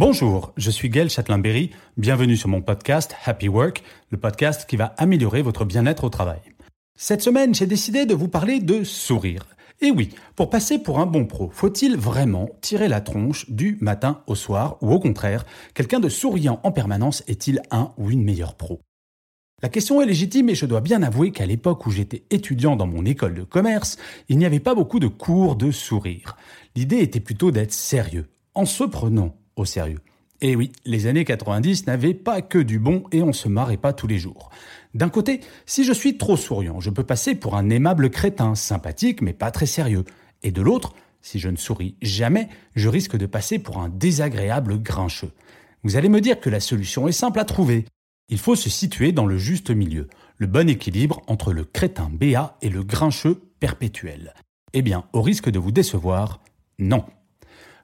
Bonjour, je suis Gaël Châtelain-Berry. Bienvenue sur mon podcast Happy Work, le podcast qui va améliorer votre bien-être au travail. Cette semaine, j'ai décidé de vous parler de sourire. Et oui, pour passer pour un bon pro, faut-il vraiment tirer la tronche du matin au soir ou au contraire, quelqu'un de souriant en permanence est-il un ou une meilleure pro? La question est légitime et je dois bien avouer qu'à l'époque où j'étais étudiant dans mon école de commerce, il n'y avait pas beaucoup de cours de sourire. L'idée était plutôt d'être sérieux, en se prenant sérieux. Et oui, les années 90 n'avaient pas que du bon et on se marrait pas tous les jours. D'un côté, si je suis trop souriant, je peux passer pour un aimable crétin, sympathique mais pas très sérieux. Et de l'autre, si je ne souris jamais, je risque de passer pour un désagréable grincheux. Vous allez me dire que la solution est simple à trouver. Il faut se situer dans le juste milieu, le bon équilibre entre le crétin béat et le grincheux perpétuel. Eh bien, au risque de vous décevoir, non.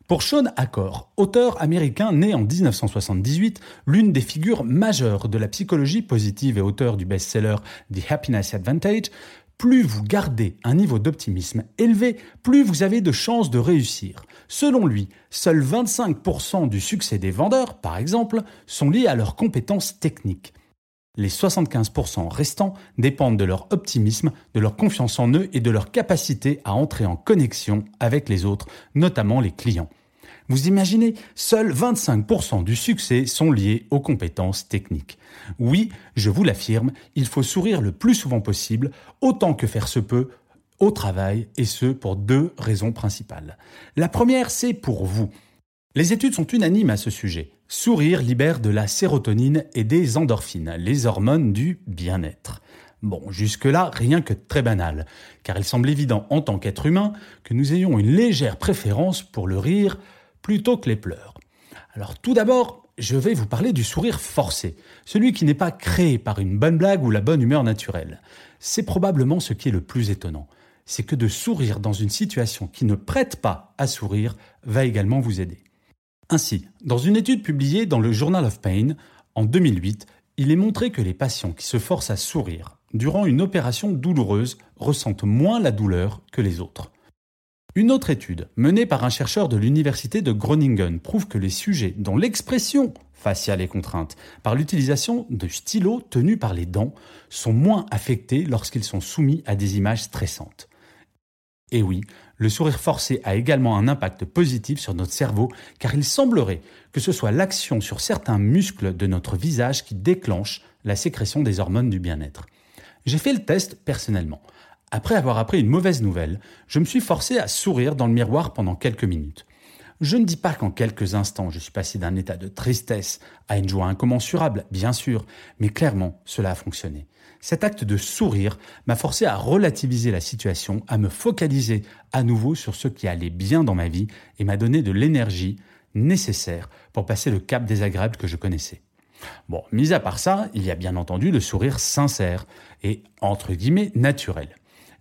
Pour Sean Accor, auteur américain né en 1978, l'une des figures majeures de la psychologie positive et auteur du best-seller The Happiness Advantage, plus vous gardez un niveau d'optimisme élevé, plus vous avez de chances de réussir. Selon lui, seuls 25% du succès des vendeurs, par exemple, sont liés à leurs compétences techniques. Les 75% restants dépendent de leur optimisme, de leur confiance en eux et de leur capacité à entrer en connexion avec les autres, notamment les clients. Vous imaginez, seuls 25% du succès sont liés aux compétences techniques. Oui, je vous l'affirme, il faut sourire le plus souvent possible, autant que faire se peut, au travail, et ce pour deux raisons principales. La première, c'est pour vous. Les études sont unanimes à ce sujet. Sourire libère de la sérotonine et des endorphines, les hormones du bien-être. Bon, jusque-là, rien que très banal, car il semble évident en tant qu'être humain que nous ayons une légère préférence pour le rire, plutôt que les pleurs. Alors tout d'abord, je vais vous parler du sourire forcé, celui qui n'est pas créé par une bonne blague ou la bonne humeur naturelle. C'est probablement ce qui est le plus étonnant. C'est que de sourire dans une situation qui ne prête pas à sourire va également vous aider. Ainsi, dans une étude publiée dans le Journal of Pain en 2008, il est montré que les patients qui se forcent à sourire durant une opération douloureuse ressentent moins la douleur que les autres. Une autre étude, menée par un chercheur de l'université de Groningen, prouve que les sujets dont l'expression faciale est contrainte par l'utilisation de stylos tenus par les dents sont moins affectés lorsqu'ils sont soumis à des images stressantes. Et oui, le sourire forcé a également un impact positif sur notre cerveau car il semblerait que ce soit l'action sur certains muscles de notre visage qui déclenche la sécrétion des hormones du bien-être. J'ai fait le test personnellement. Après avoir appris une mauvaise nouvelle, je me suis forcé à sourire dans le miroir pendant quelques minutes. Je ne dis pas qu'en quelques instants je suis passé d'un état de tristesse à une joie incommensurable, bien sûr, mais clairement cela a fonctionné. Cet acte de sourire m'a forcé à relativiser la situation, à me focaliser à nouveau sur ce qui allait bien dans ma vie et m'a donné de l'énergie nécessaire pour passer le cap désagréable que je connaissais. Bon, mis à part ça, il y a bien entendu le sourire sincère et entre guillemets naturel.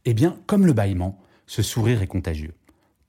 Eh bien, comme le bâillement, ce sourire est contagieux.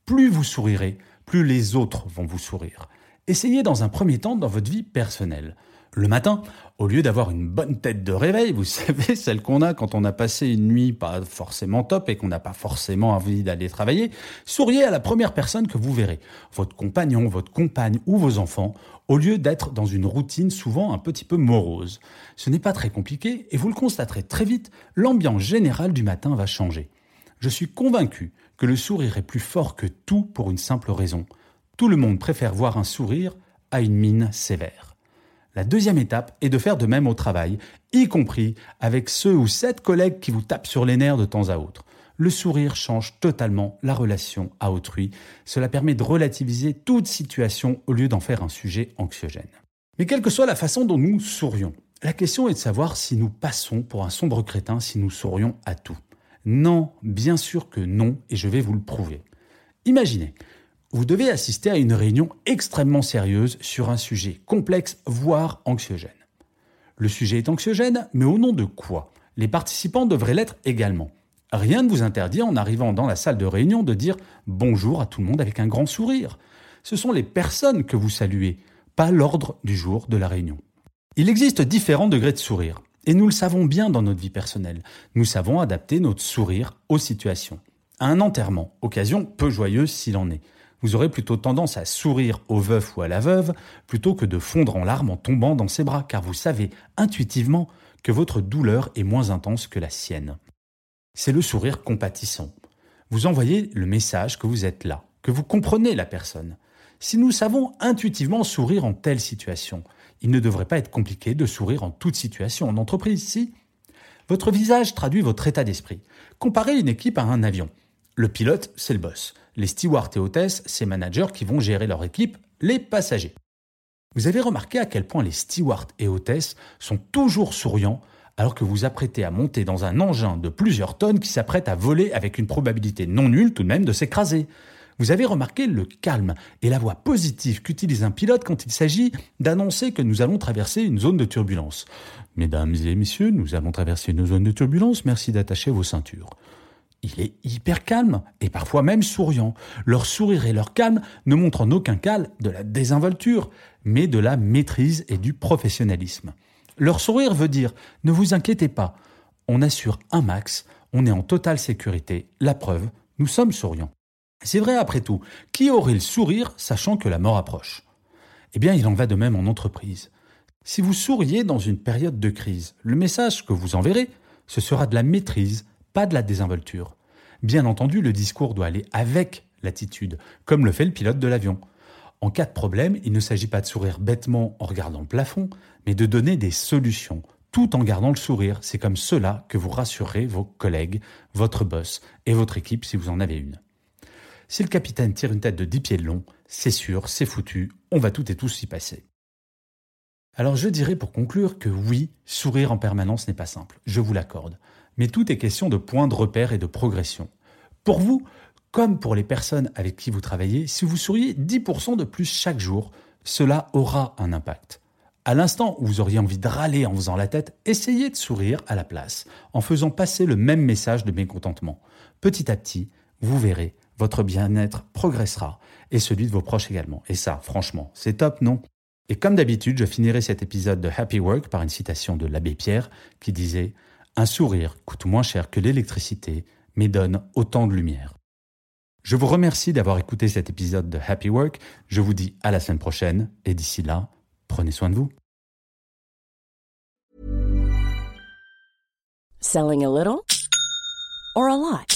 Plus vous sourirez, plus les autres vont vous sourire. Essayez dans un premier temps dans votre vie personnelle. Le matin, au lieu d'avoir une bonne tête de réveil, vous savez, celle qu'on a quand on a passé une nuit pas forcément top et qu'on n'a pas forcément envie d'aller travailler, souriez à la première personne que vous verrez, votre compagnon, votre compagne ou vos enfants, au lieu d'être dans une routine souvent un petit peu morose. Ce n'est pas très compliqué et vous le constaterez très vite, l'ambiance générale du matin va changer. Je suis convaincu que le sourire est plus fort que tout pour une simple raison. Tout le monde préfère voir un sourire à une mine sévère. La deuxième étape est de faire de même au travail, y compris avec ceux ou sept collègues qui vous tapent sur les nerfs de temps à autre le sourire change totalement la relation à autrui. Cela permet de relativiser toute situation au lieu d'en faire un sujet anxiogène. Mais quelle que soit la façon dont nous sourions, La question est de savoir si nous passons pour un sombre crétin si nous sourions à tout. Non, bien sûr que non, et je vais vous le prouver. Imaginez, vous devez assister à une réunion extrêmement sérieuse sur un sujet complexe, voire anxiogène. Le sujet est anxiogène, mais au nom de quoi? Les participants devraient l'être également. Rien ne vous interdit en arrivant dans la salle de réunion de dire bonjour à tout le monde avec un grand sourire. Ce sont les personnes que vous saluez, pas l'ordre du jour de la réunion. Il existe différents degrés de sourire, et nous le savons bien dans notre vie personnelle. Nous savons adapter notre sourire aux situations. À un enterrement, occasion peu joyeuse s'il en est, vous aurez plutôt tendance à sourire au veuf ou à la veuve plutôt que de fondre en larmes en tombant dans ses bras, car vous savez intuitivement que votre douleur est moins intense que la sienne. C'est le sourire compatissant. Vous envoyez le message que vous êtes là, que vous comprenez la personne. Si nous savons intuitivement sourire en telle situation, il ne devrait pas être compliqué de sourire en toute situation en entreprise, si Votre visage traduit votre état d'esprit. Comparez une équipe à un avion. Le pilote, c'est le boss. Les stewards et hôtesses, c'est managers qui vont gérer leur équipe, les passagers. Vous avez remarqué à quel point les stewards et hôtesses sont toujours souriants alors que vous apprêtez à monter dans un engin de plusieurs tonnes qui s'apprête à voler avec une probabilité non nulle tout de même de s'écraser. Vous avez remarqué le calme et la voix positive qu'utilise un pilote quand il s'agit d'annoncer que nous allons traverser une zone de turbulence. Mesdames et messieurs, nous allons traverser une zone de turbulence, merci d'attacher vos ceintures il est hyper calme et parfois même souriant. Leur sourire et leur calme ne montrent en aucun cas de la désinvolture, mais de la maîtrise et du professionnalisme. Leur sourire veut dire ne vous inquiétez pas, on assure un max, on est en totale sécurité. La preuve, nous sommes souriants. C'est vrai après tout, qui aurait le sourire sachant que la mort approche? Eh bien, il en va de même en entreprise. Si vous souriez dans une période de crise, le message que vous enverrez, ce sera de la maîtrise, pas de la désinvolture. Bien entendu, le discours doit aller avec l'attitude, comme le fait le pilote de l'avion. En cas de problème, il ne s'agit pas de sourire bêtement en regardant le plafond, mais de donner des solutions, tout en gardant le sourire. C'est comme cela que vous rassurerez vos collègues, votre boss et votre équipe si vous en avez une. Si le capitaine tire une tête de 10 pieds de long, c'est sûr, c'est foutu, on va tout et tous y passer. Alors je dirais pour conclure que oui, sourire en permanence n'est pas simple, je vous l'accorde mais tout est question de points de repère et de progression. Pour vous, comme pour les personnes avec qui vous travaillez, si vous souriez 10% de plus chaque jour, cela aura un impact. À l'instant où vous auriez envie de râler en faisant la tête, essayez de sourire à la place, en faisant passer le même message de mécontentement. Petit à petit, vous verrez, votre bien-être progressera, et celui de vos proches également. Et ça, franchement, c'est top, non? Et comme d'habitude, je finirai cet épisode de Happy Work par une citation de l'abbé Pierre qui disait un sourire coûte moins cher que l'électricité, mais donne autant de lumière. Je vous remercie d'avoir écouté cet épisode de Happy Work. Je vous dis à la semaine prochaine et d'ici là, prenez soin de vous. Selling a little or a lot?